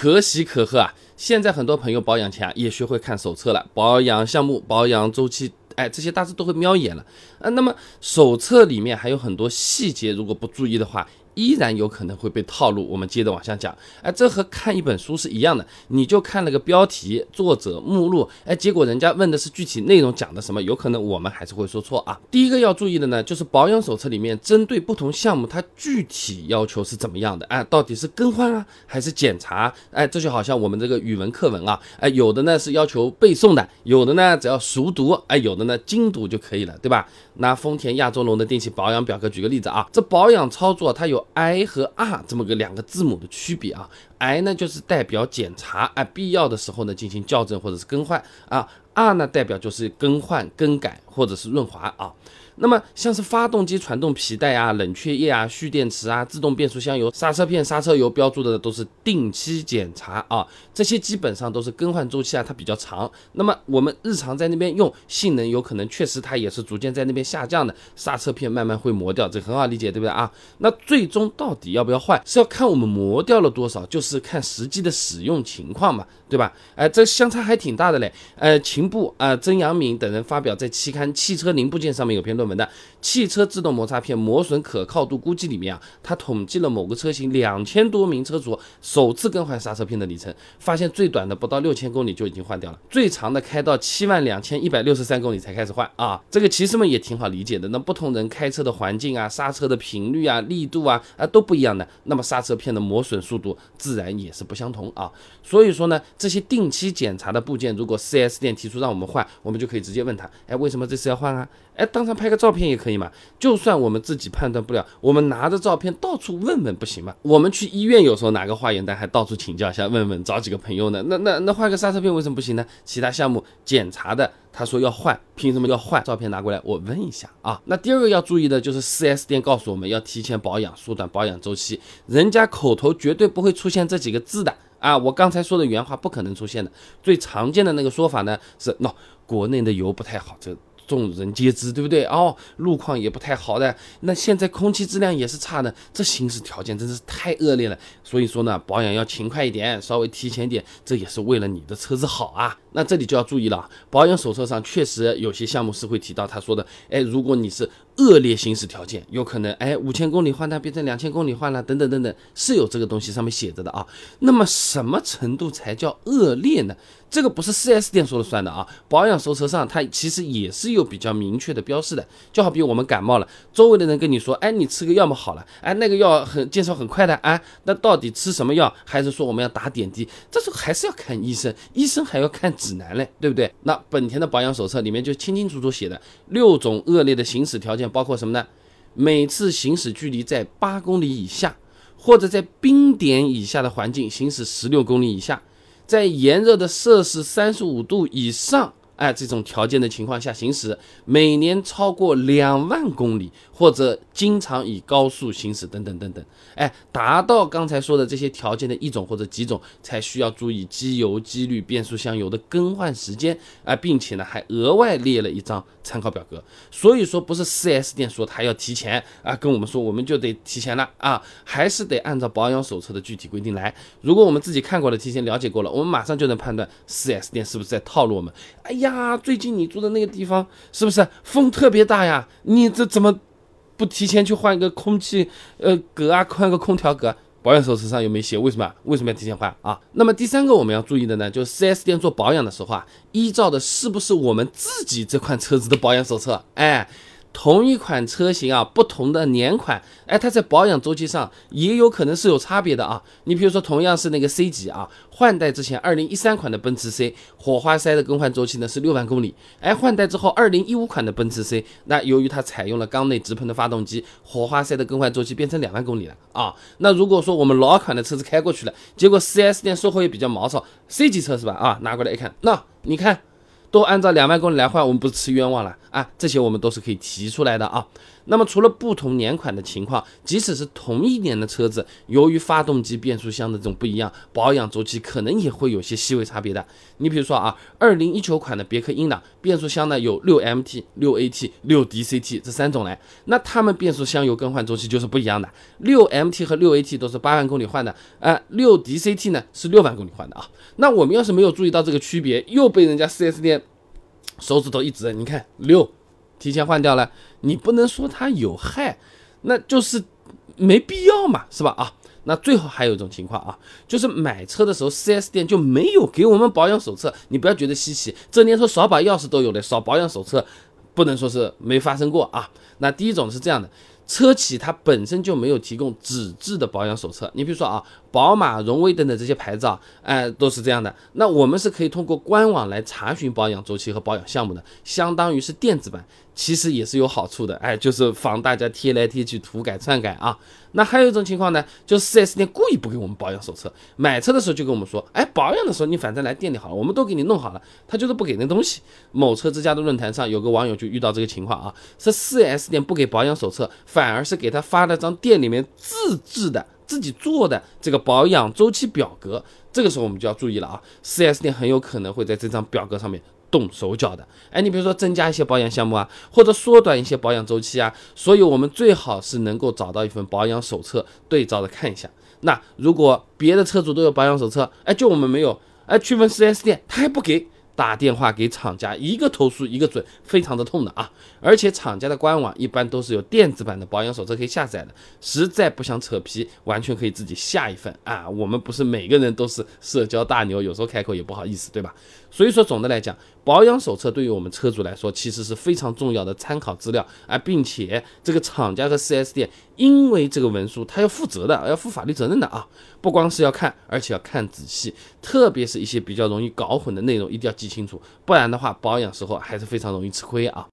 可喜可贺啊！现在很多朋友保养前啊也学会看手册了，保养项目、保养周期，哎，这些大致都会瞄一眼了啊。那么手册里面还有很多细节，如果不注意的话。依然有可能会被套路。我们接着往下讲，哎，这和看一本书是一样的，你就看了个标题、作者、目录，哎，结果人家问的是具体内容讲的什么，有可能我们还是会说错啊。第一个要注意的呢，就是保养手册里面针对不同项目，它具体要求是怎么样的？哎，到底是更换啊，还是检查？哎，这就好像我们这个语文课文啊，哎，有的呢是要求背诵的，有的呢只要熟读，哎，有的呢精读就可以了，对吧？拿丰田亚洲龙的电器保养表格举个例子啊，这保养操作它有。I 和 R 这么个两个字母的区别啊，I 呢就是代表检查，啊，必要的时候呢进行校正或者是更换啊，R 呢代表就是更换、更改或者是润滑啊。那么像是发动机传动皮带啊、冷却液啊、蓄电池啊、自动变速箱油、刹车片、刹车油标注的都是定期检查啊，这些基本上都是更换周期啊，它比较长。那么我们日常在那边用，性能有可能确实它也是逐渐在那边下降的，刹车片慢慢会磨掉，这很好理解，对不对啊？那最终到底要不要换，是要看我们磨掉了多少，就是看实际的使用情况嘛，对吧？哎，这相差还挺大的嘞。呃，部啊、曾阳敏等人发表在期刊《汽车零部件》上面有篇论文。的汽车自动摩擦片磨损可靠度估计里面啊，他统计了某个车型两千多名车主首次更换刹车片的里程，发现最短的不到六千公里就已经换掉了，最长的开到七万两千一百六十三公里才开始换啊。这个其实嘛也挺好理解的，那不同人开车的环境啊、刹车的频率啊、力度啊啊都不一样的，那么刹车片的磨损速度自然也是不相同啊。所以说呢，这些定期检查的部件，如果 4S 店提出让我们换，我们就可以直接问他，哎，为什么这次要换啊？哎，当场拍个照片也可以嘛。就算我们自己判断不了，我们拿着照片到处问问不行吗？我们去医院有时候拿个化验单，还到处请教一下，问问找几个朋友呢。那那那换个刹车片为什么不行呢？其他项目检查的，他说要换，凭什么要换？照片拿过来，我问一下啊。那第二个要注意的就是 4S 店告诉我们要提前保养，缩短保养周期，人家口头绝对不会出现这几个字的啊。我刚才说的原话不可能出现的。最常见的那个说法呢是，喏，国内的油不太好，这。众人皆知，对不对？哦，路况也不太好的，那现在空气质量也是差的，这行驶条件真是太恶劣了。所以说呢，保养要勤快一点，稍微提前点，这也是为了你的车子好啊。那这里就要注意了，保养手册上确实有些项目是会提到他说的，哎，如果你是恶劣行驶条件，有可能哎五千公里换它变成两千公里换了，等等等等，是有这个东西上面写着的啊。那么什么程度才叫恶劣呢？这个不是 4S 店说了算的啊，保养手册上它其实也是有比较明确的标示的。就好比我们感冒了，周围的人跟你说，哎，你吃个药嘛好了，哎，那个药很见效很快的，啊，那到底吃什么药，还是说我们要打点滴？这时候还是要看医生，医生还要看指南嘞，对不对？那本田的保养手册里面就清清楚楚写的六种恶劣的行驶条件，包括什么呢？每次行驶距离在八公里以下，或者在冰点以下的环境行驶十六公里以下，在炎热的摄氏三十五度以上。哎，这种条件的情况下行驶，每年超过两万公里，或者经常以高速行驶等等等等，哎，达到刚才说的这些条件的一种或者几种，才需要注意机油、机滤、变速箱油的更换时间啊，并且呢，还额外列了一张参考表格。所以说，不是 4S 店说他要提前啊，跟我们说我们就得提前了啊，还是得按照保养手册的具体规定来。如果我们自己看过了，提前了解过了，我们马上就能判断 4S 店是不是在套路我们。哎呀。啊，最近你住的那个地方是不是风特别大呀？你这怎么不提前去换一个空气呃格啊，换个空调格？保养手册上有没有写？为什么？为什么要提前换啊？那么第三个我们要注意的呢，就是 4S 店做保养的时候啊，依照的是不是我们自己这款车子的保养手册？哎。同一款车型啊，不同的年款，哎，它在保养周期上也有可能是有差别的啊。你比如说，同样是那个 C 级啊，换代之前，二零一三款的奔驰 C 火花塞的更换周期呢是六万公里，哎，换代之后，二零一五款的奔驰 C，那由于它采用了缸内直喷的发动机，火花塞的更换周期变成两万公里了啊。那如果说我们老款的车子开过去了，结果 4S 店售后也比较毛糙，C 级车是吧？啊，拿过来一看，那你看。都按照两万公里来换，我们不是吃冤枉了啊？这些我们都是可以提出来的啊。那么除了不同年款的情况，即使是同一年的车子，由于发动机、变速箱的这种不一样，保养周期可能也会有些细微差别的。你比如说啊，二零一九款的别克英朗变速箱呢有六 MT、六 AT、六 DCT 这三种来，那它们变速箱油更换周期就是不一样的。六 MT 和六 AT 都是八万公里换的，呃，六 DCT 呢是六万公里换的啊。那我们要是没有注意到这个区别，又被人家 4S 店手指头一指，你看六。提前换掉了，你不能说它有害，那就是没必要嘛，是吧？啊，那最后还有一种情况啊，就是买车的时候四 s 店就没有给我们保养手册，你不要觉得稀奇，这年头少把钥匙都有了，少保养手册不能说是没发生过啊。那第一种是这样的。车企它本身就没有提供纸质的保养手册，你比如说啊，宝马、荣威等等这些牌子啊，哎，都是这样的。那我们是可以通过官网来查询保养周期和保养项目的，相当于是电子版。其实也是有好处的，哎，就是防大家贴来贴去、涂改篡改啊。那还有一种情况呢，就是 4S 店故意不给我们保养手册，买车的时候就跟我们说，哎，保养的时候你反正来店里好了，我们都给你弄好了，他就是不给那东西。某车之家的论坛上有个网友就遇到这个情况啊，是 4S 店不给保养手册，反而是给他发了张店里面自制的、自己做的这个保养周期表格。这个时候我们就要注意了啊，4S 店很有可能会在这张表格上面。动手脚的，哎，你比如说增加一些保养项目啊，或者缩短一些保养周期啊，所以我们最好是能够找到一份保养手册，对照着看一下。那如果别的车主都有保养手册，哎，就我们没有，哎，去问 4S 店，他还不给。打电话给厂家，一个投诉一个准，非常的痛的啊！而且厂家的官网一般都是有电子版的保养手册可以下载的，实在不想扯皮，完全可以自己下一份啊！我们不是每个人都是社交大牛，有时候开口也不好意思，对吧？所以说，总的来讲，保养手册对于我们车主来说，其实是非常重要的参考资料啊，并且这个厂家和 4S 店因为这个文书，他要负责的，要负法律责任的啊！不光是要看，而且要看仔细，特别是一些比较容易搞混的内容，一定要记清楚，不然的话，保养时候还是非常容易吃亏啊。